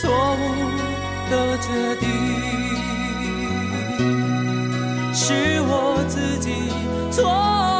错误的决定是我自己错。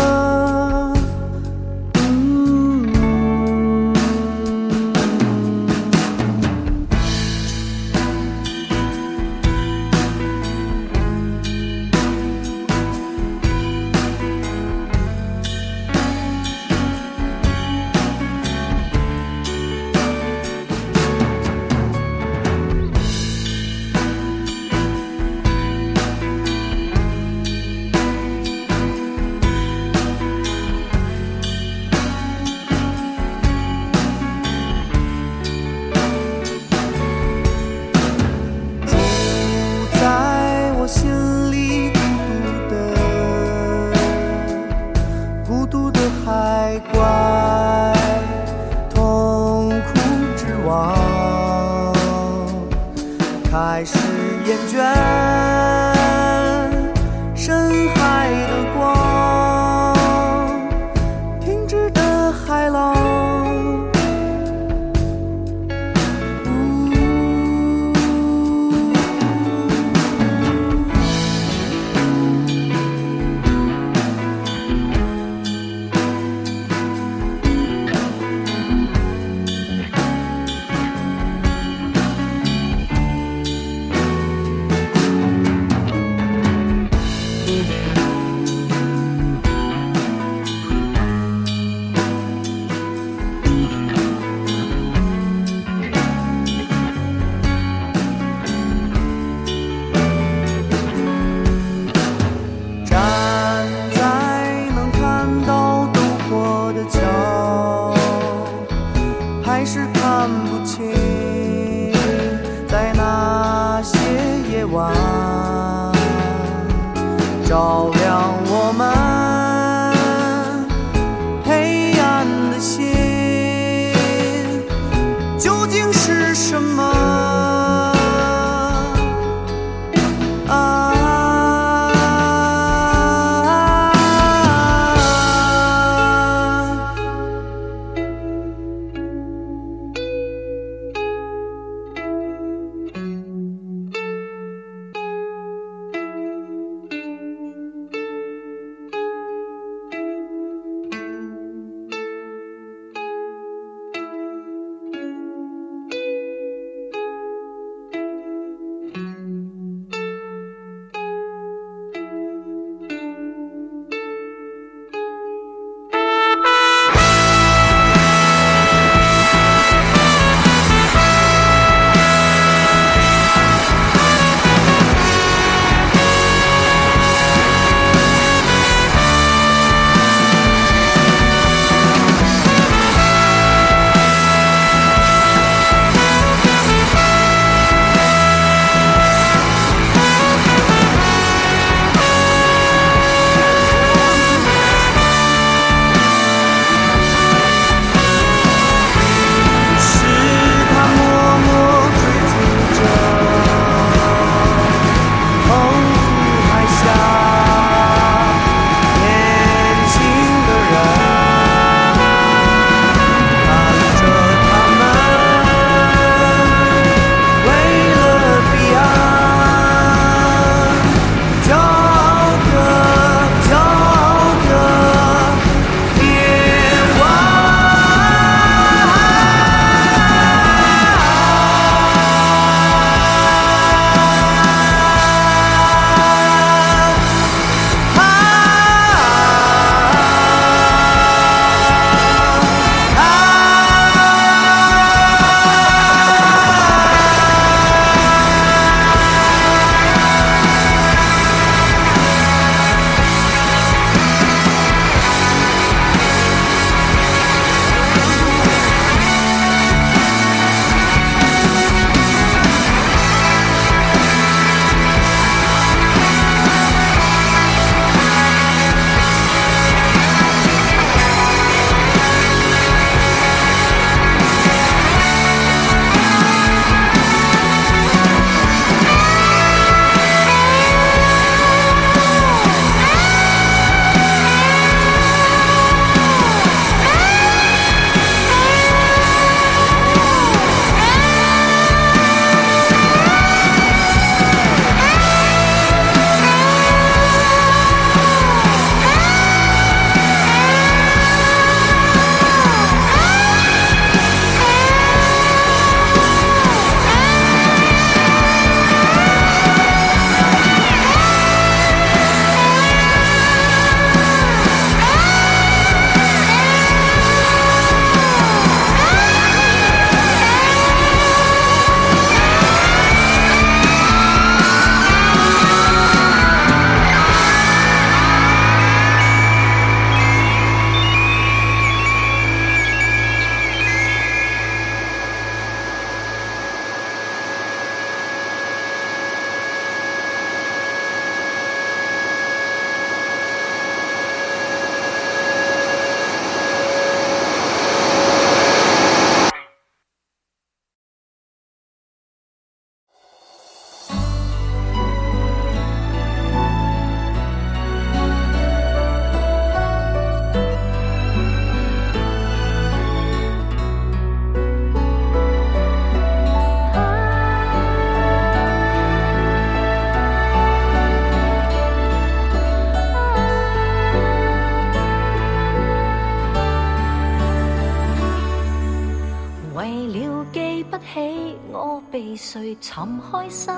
寻开心，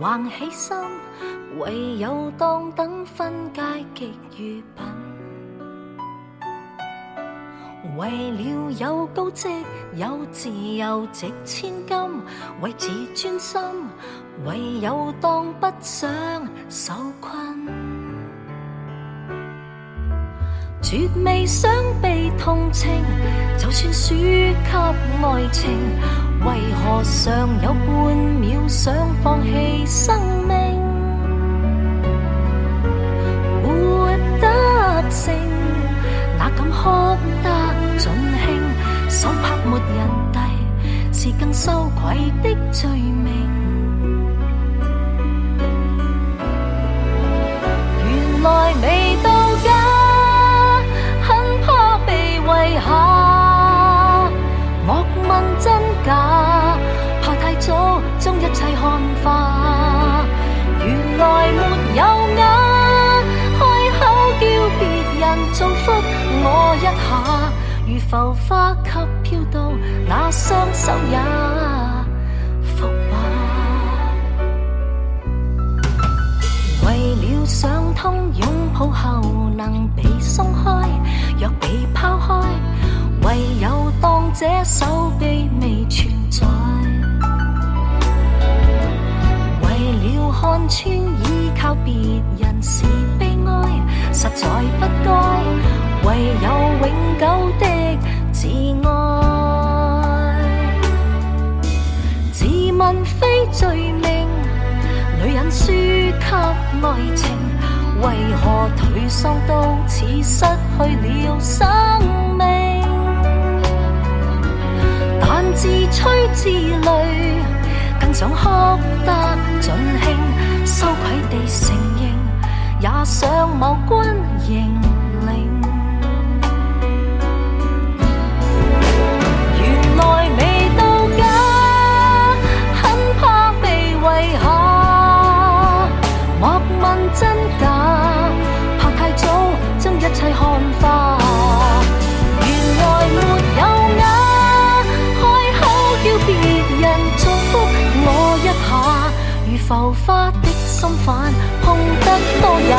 横起心，唯有当等分界极与品。为了有高职有自由值千金，为自尊心，唯有当不想受困。绝未想被同情，就算输给爱情，为何尚有半秒想放弃生命？活得胜，哪敢哭得尽兴？手拍没人递，是更羞愧的罪名。原来未到家，下。莫问真假，怕太早将一切看化。原来没有雅，开口叫别人祝福我一下，如浮花给飘到那双手也伏吧。为了想通拥抱后能被松开，若被抛开，唯有当这手臂未存在。为了看穿依靠别人是悲哀，实在不该，唯有永久的自爱。自问非罪名。女人输给爱情，为何颓丧到似失去了生命？但自吹自擂，更想哭得尽兴，羞愧地承认，也想某君认原来没有眼，开口叫别人祝福我一下，如浮花的心瓣，碰得多也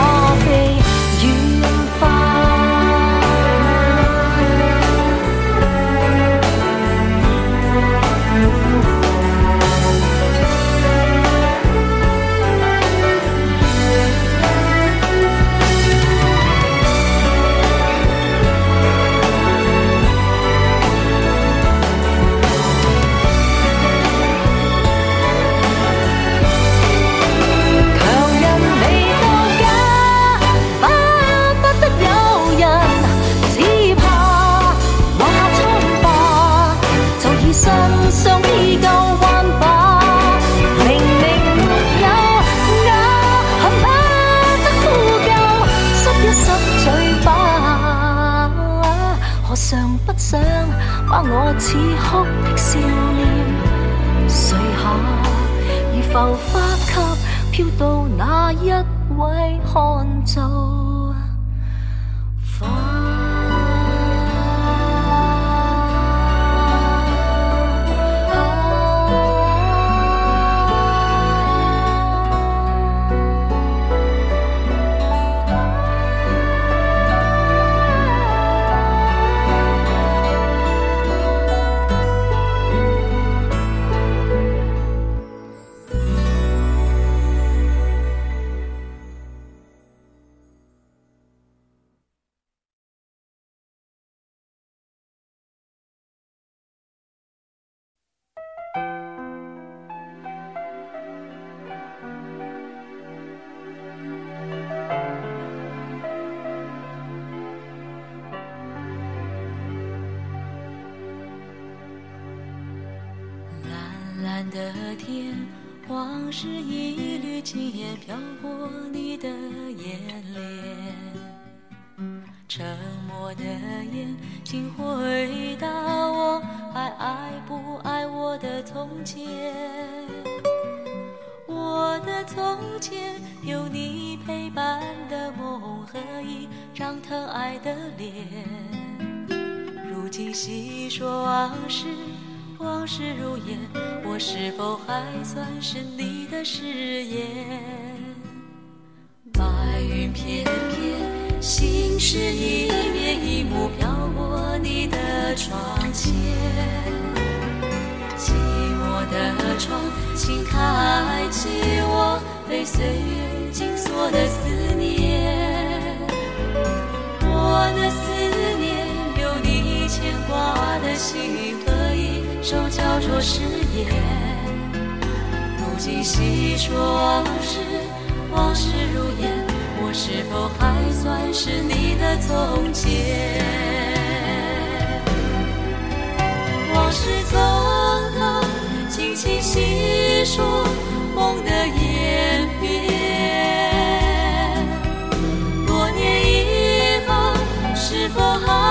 今夜飘过你的眼帘。沉默的眼，请回答我，还爱不爱我的从前？我的从前有你陪伴的梦和一张疼爱的脸。如今细说往事，往事如烟，我是否还算是你的誓言？白云片片，心事一面一幕飘过你的窗前。寂寞的窗，请开启我被岁月紧锁的思念。我的思念，有你牵挂的心。手交错誓言，如今细说往事，往事如烟，我是否还算是你的从前？往事从头，轻轻细说梦的演变。多年以后，是否还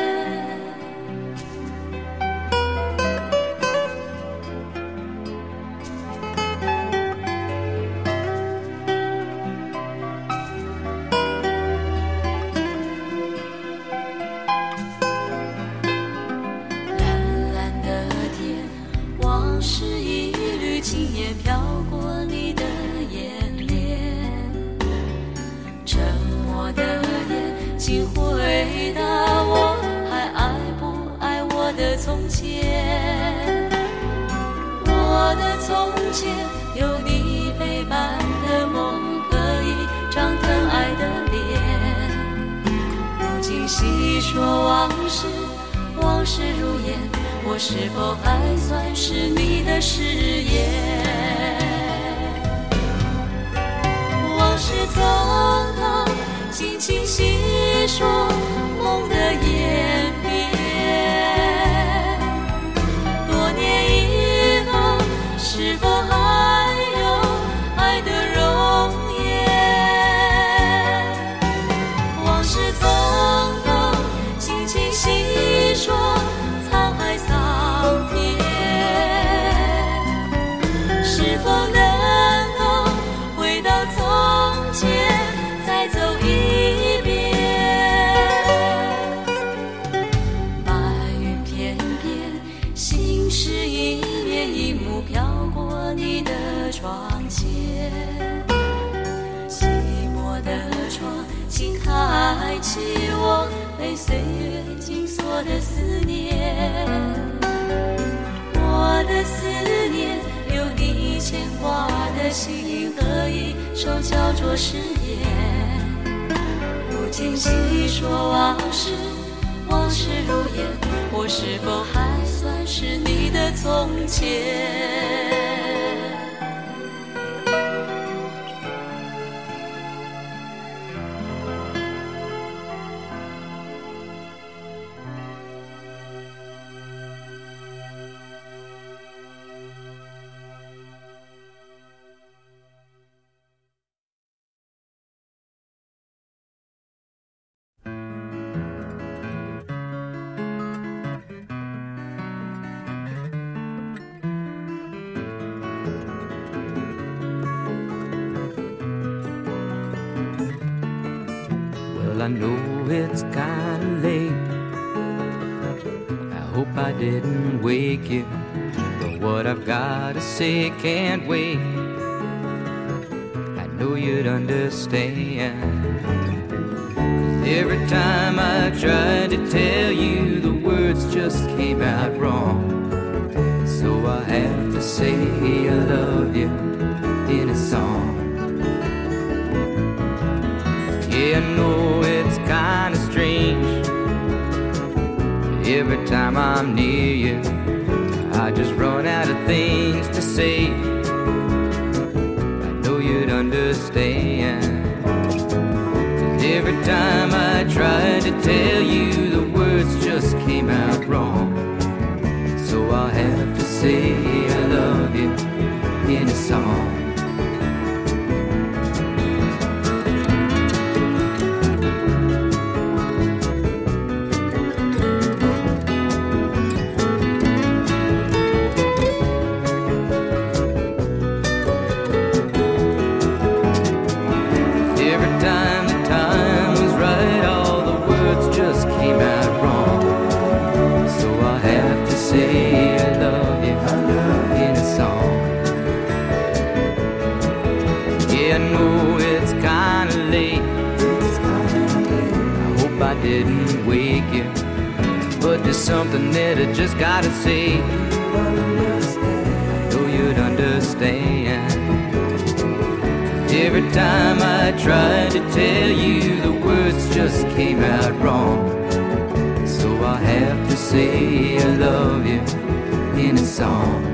我的思念，我的思念，有你牵挂的心，和一首叫做誓言。如今细说往事，往事如烟，我是否还算是你的从前？Gotta say can't wait. I know you'd understand. Every time I tried to tell you, the words just came out wrong. So I have to say I love you in a song. Yeah, I know it's kinda strange. Every time I'm near you, I just run out of things to say. I know you'd understand. Every time I tried to tell you, the words just came out wrong. So I'll have to say I love you in a song. But there's something that I just gotta say. Know you'd understand. Every time I tried to tell you, the words just came out wrong. So I have to say I love you in a song.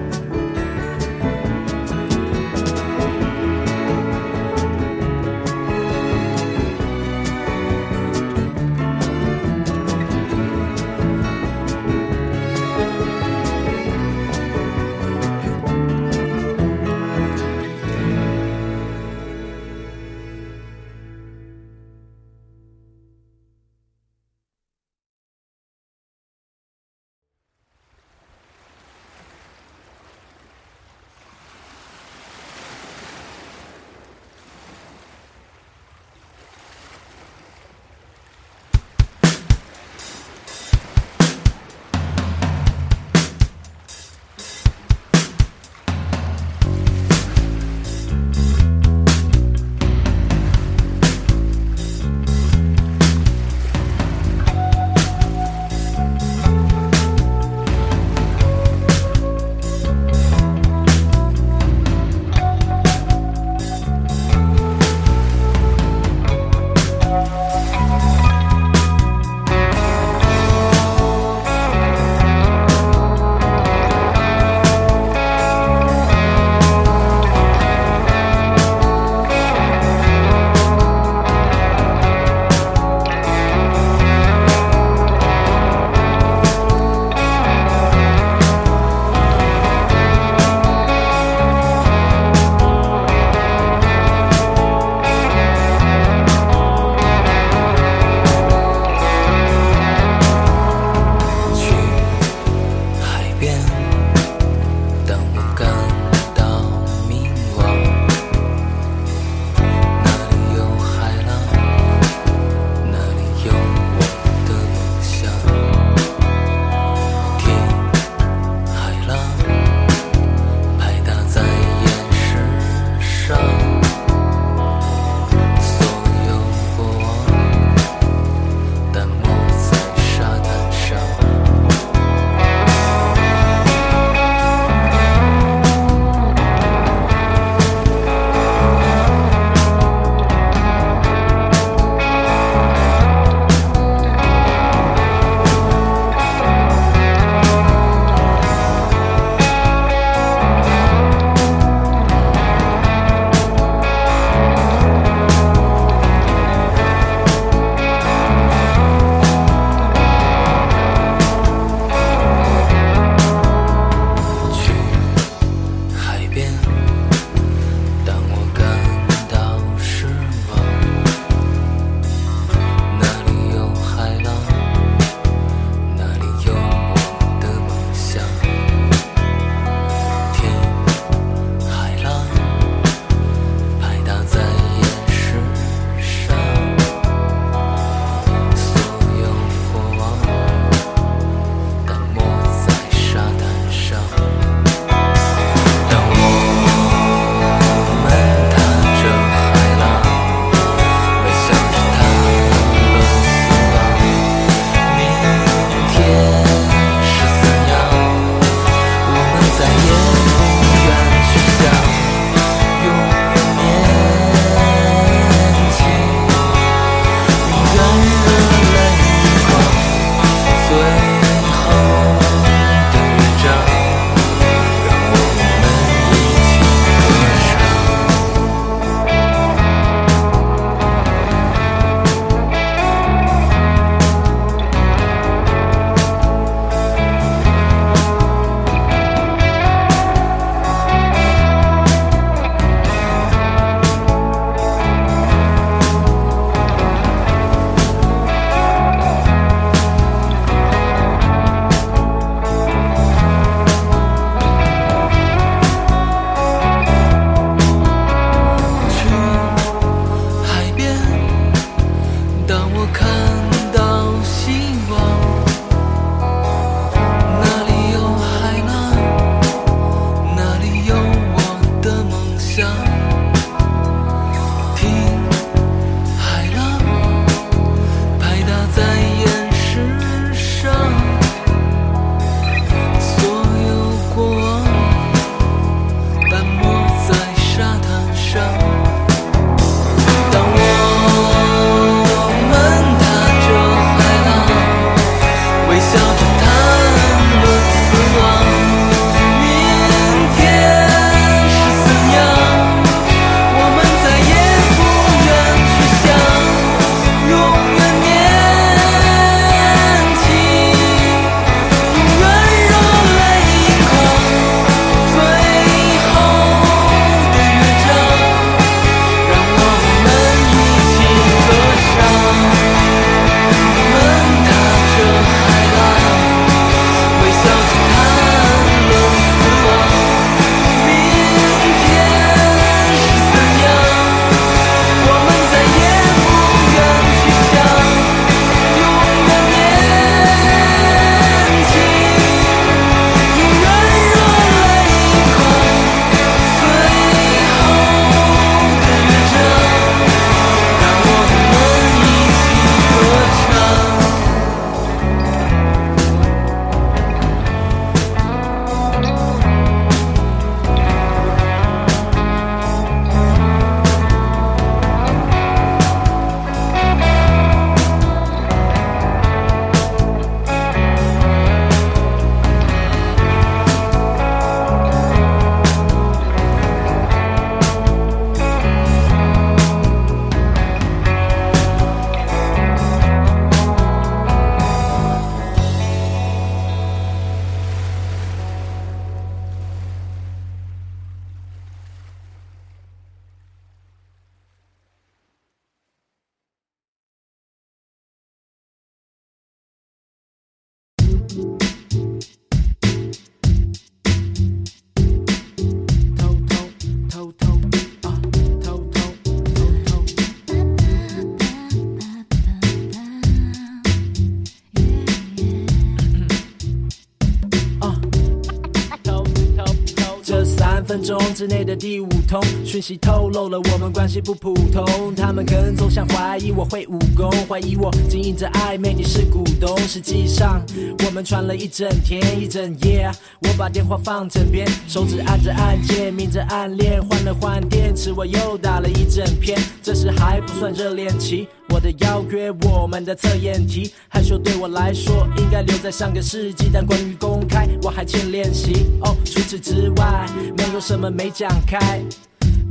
之内的第五通讯息透露了我们关系不普通。他们跟踪想怀疑我会武功，怀疑我经营着暧昧，你是股东。实际上我们传了一整天一整夜，把电话放枕边，手指按着按键，明着暗恋，换了换电池，我又打了一整篇。这时还不算热恋期。我的邀约，我们的测验题，害羞对我来说应该留在上个世纪，但关于公开，我还欠练习。哦，除此之外，没有什么没讲开。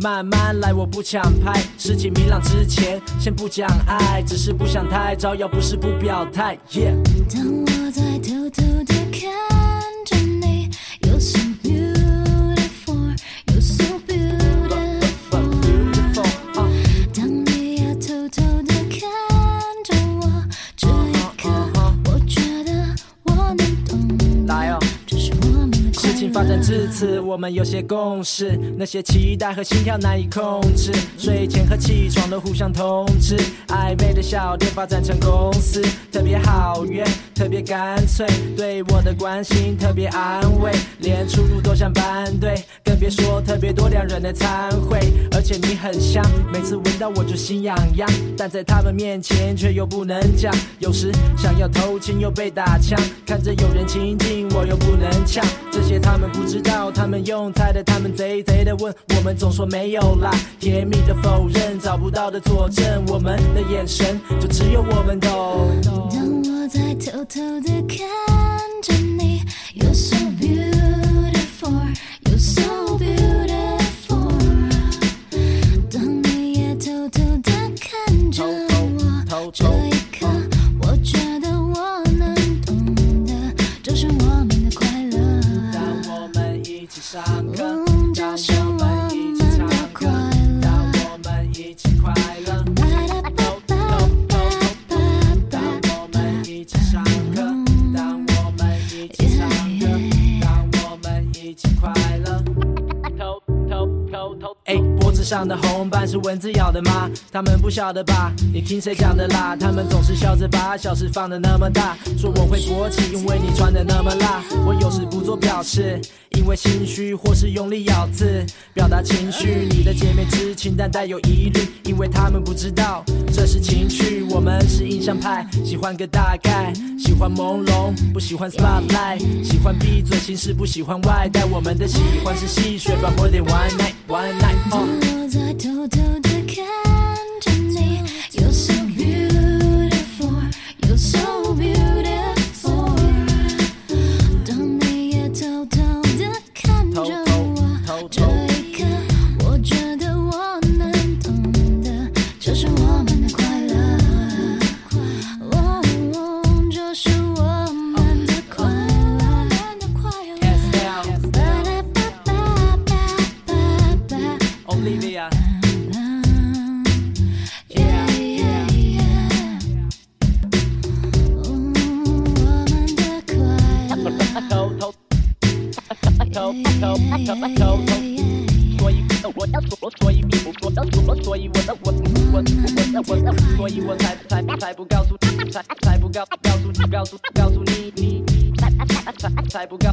慢慢来，我不抢拍，事情明朗之前，先不讲爱，只是不想太招摇，不是不表态。当我在至此，我们有些共识，那些期待和心跳难以控制。睡前和起床都互相通知，暧昧的小店发展成公司，特别好约，特别干脆，对我的关心特别安慰，连出入都像班队，更别说特别多两人的餐会。而且你很香，每次闻到我就心痒痒，但在他们面前却又不能讲。有时想要偷亲又被打枪，看着有人亲近我又不能抢，这些他们不知道，他们用猜的，他们贼贼的问，我们总说没有啦，甜蜜的否认，找不到的佐证，我们的眼神就只有我们懂。在偷偷的看着你，You're so beautiful, you're so beautiful。当你也偷偷的看着我，这上的红斑是蚊子咬的吗？他们不晓得吧？你听谁讲的啦？他们总是笑着把小事放的那么大，说我会勃起，因为你穿的那么辣。我有时不做表示，因为心虚或是用力咬字，表达情绪。你的姐妹知情，但带有疑虑，因为他们不知道这是情趣。我们是印象派，喜欢个大概，喜欢朦胧，不喜欢 spotlight，喜欢闭嘴行事，不喜欢外带。我们的喜欢是戏谑吧，more than one night 我在偷偷的看。告告诉你，告诉告诉你你你，才才不告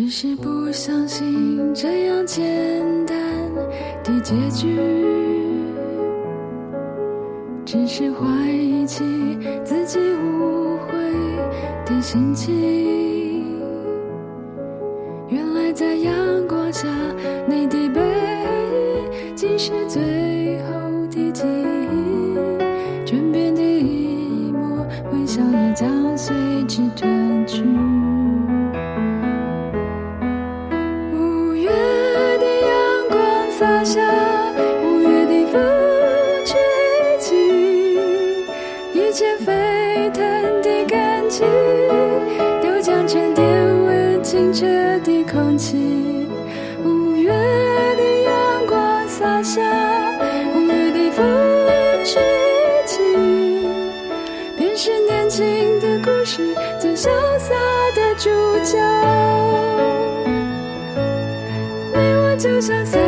只是不相信这样简单的结局，只是怀疑起自己误会的心情。原来在阳光下，你的背影竟是最就像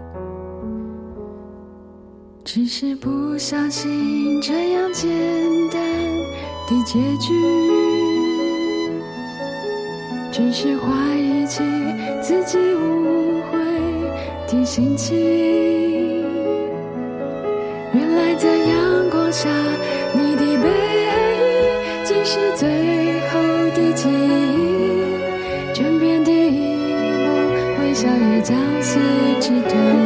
只是不相信这样简单的结局，只是怀疑起自己误会的心情。原来在阳光下，你的背影竟是最后的记忆，枕边的一幕微笑也将随之褪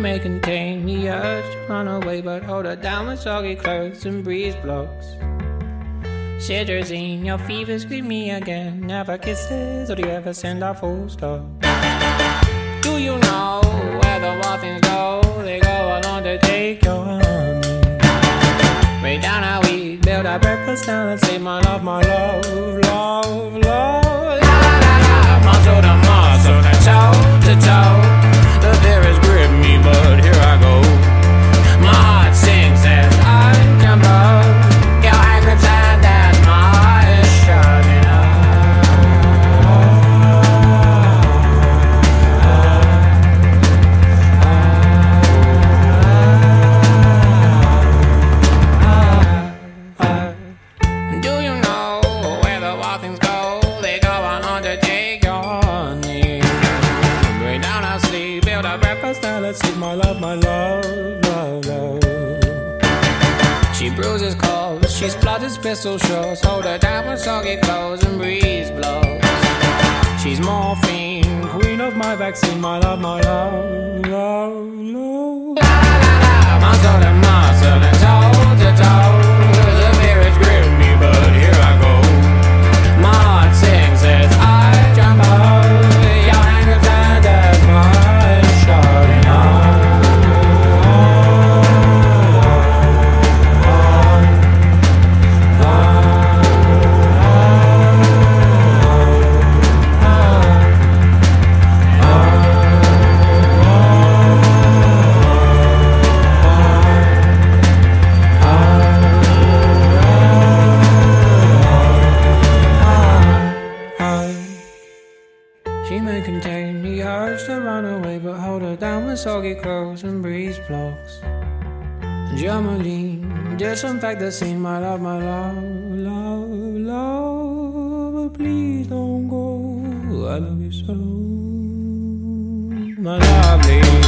may contain the urge to run away, but hold her down with soggy clothes and breeze blocks. Cetirizine, your fevers greet me again. Never kisses, or do you ever send a full stop? Do you know where the wild go? They go along to take your honey. Way down how we build our breakfast down and say, My love, my love, love, love. La la la muscle to muscle, to toe. She pistol shots, hold her down with soggy clothes and breeze blows. She's morphine, queen of my vaccine, my love, my love, love, love. La la la muscle to muscle and toe to toe. soggy clothes and breeze blocks. Jamaline, disinfect the scene, my love, my love, love, love. But Please don't go, I love you so, my lovely.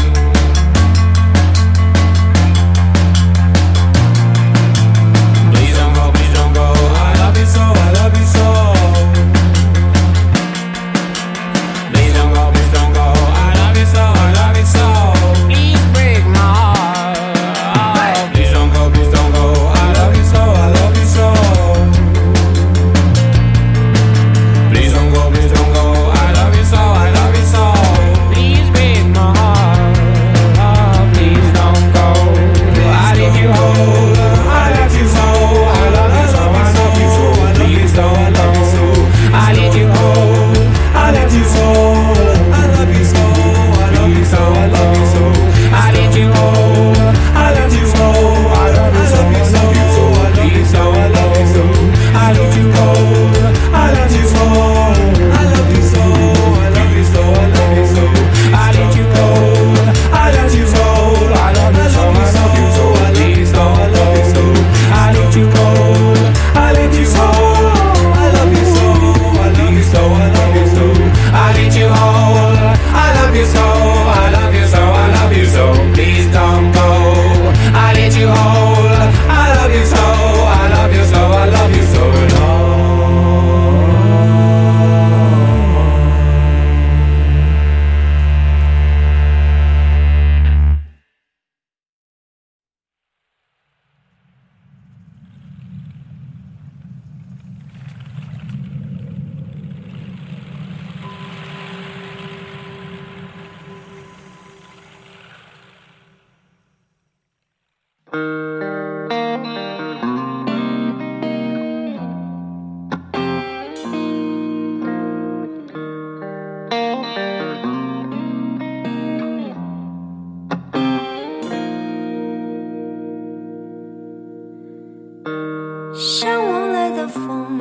向往来的风，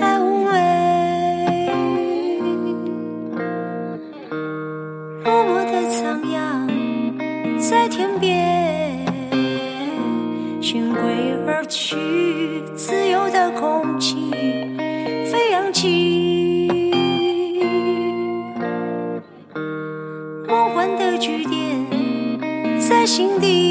太无畏，落寞的徜徉在天边。循规而去，自由的空气飞扬起，梦幻的句点在心底。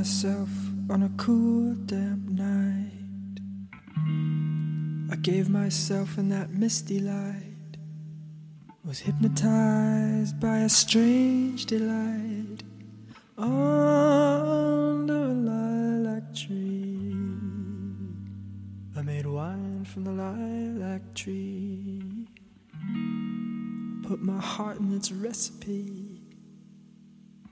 Myself on a cool, damp night. I gave myself in that misty light, was hypnotized by a strange delight under a lilac tree. I made wine from the lilac tree, put my heart in its recipe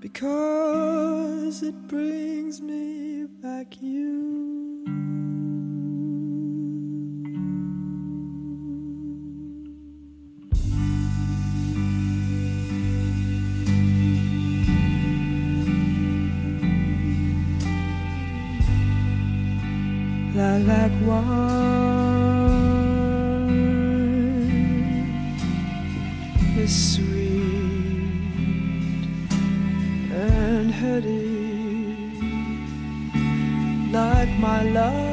because it brings me back you. Lilac wine my love.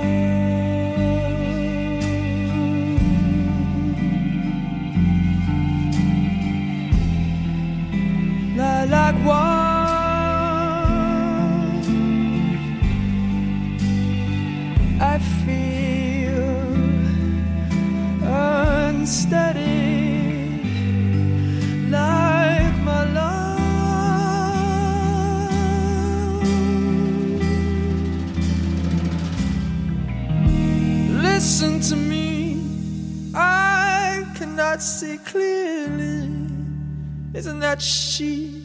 That she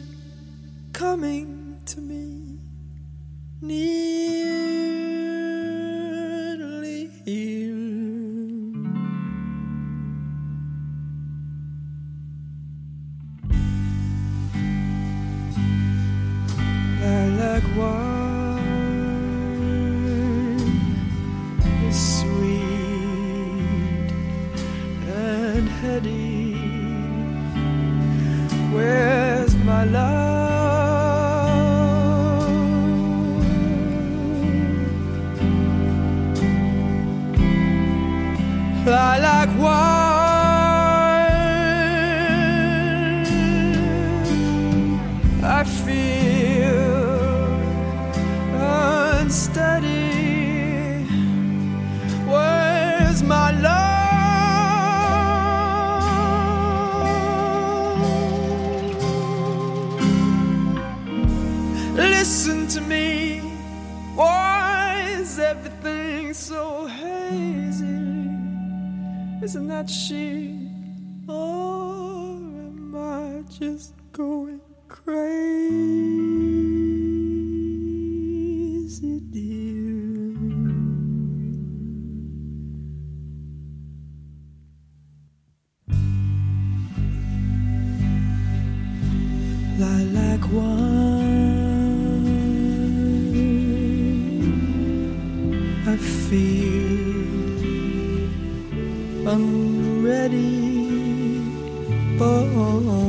people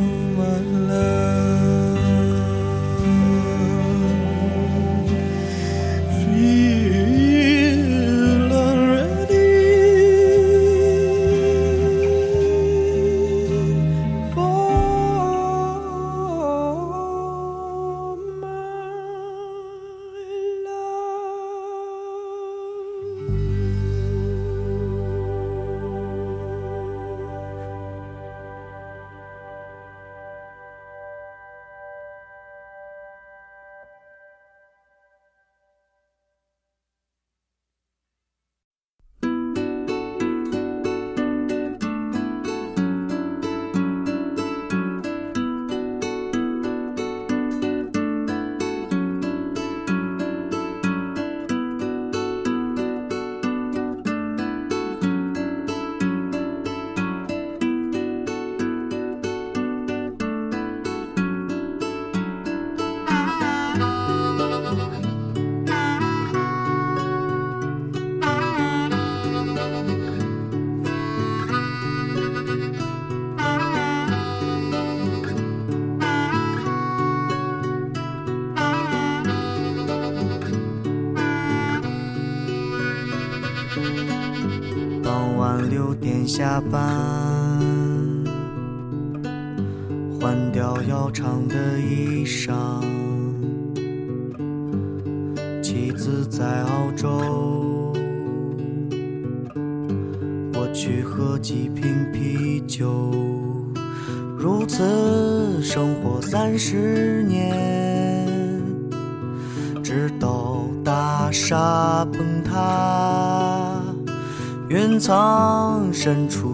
深处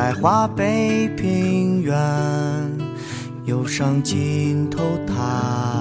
在华北平原，忧伤尽头叹。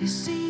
you see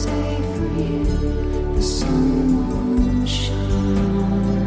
say for you the sun won't shine.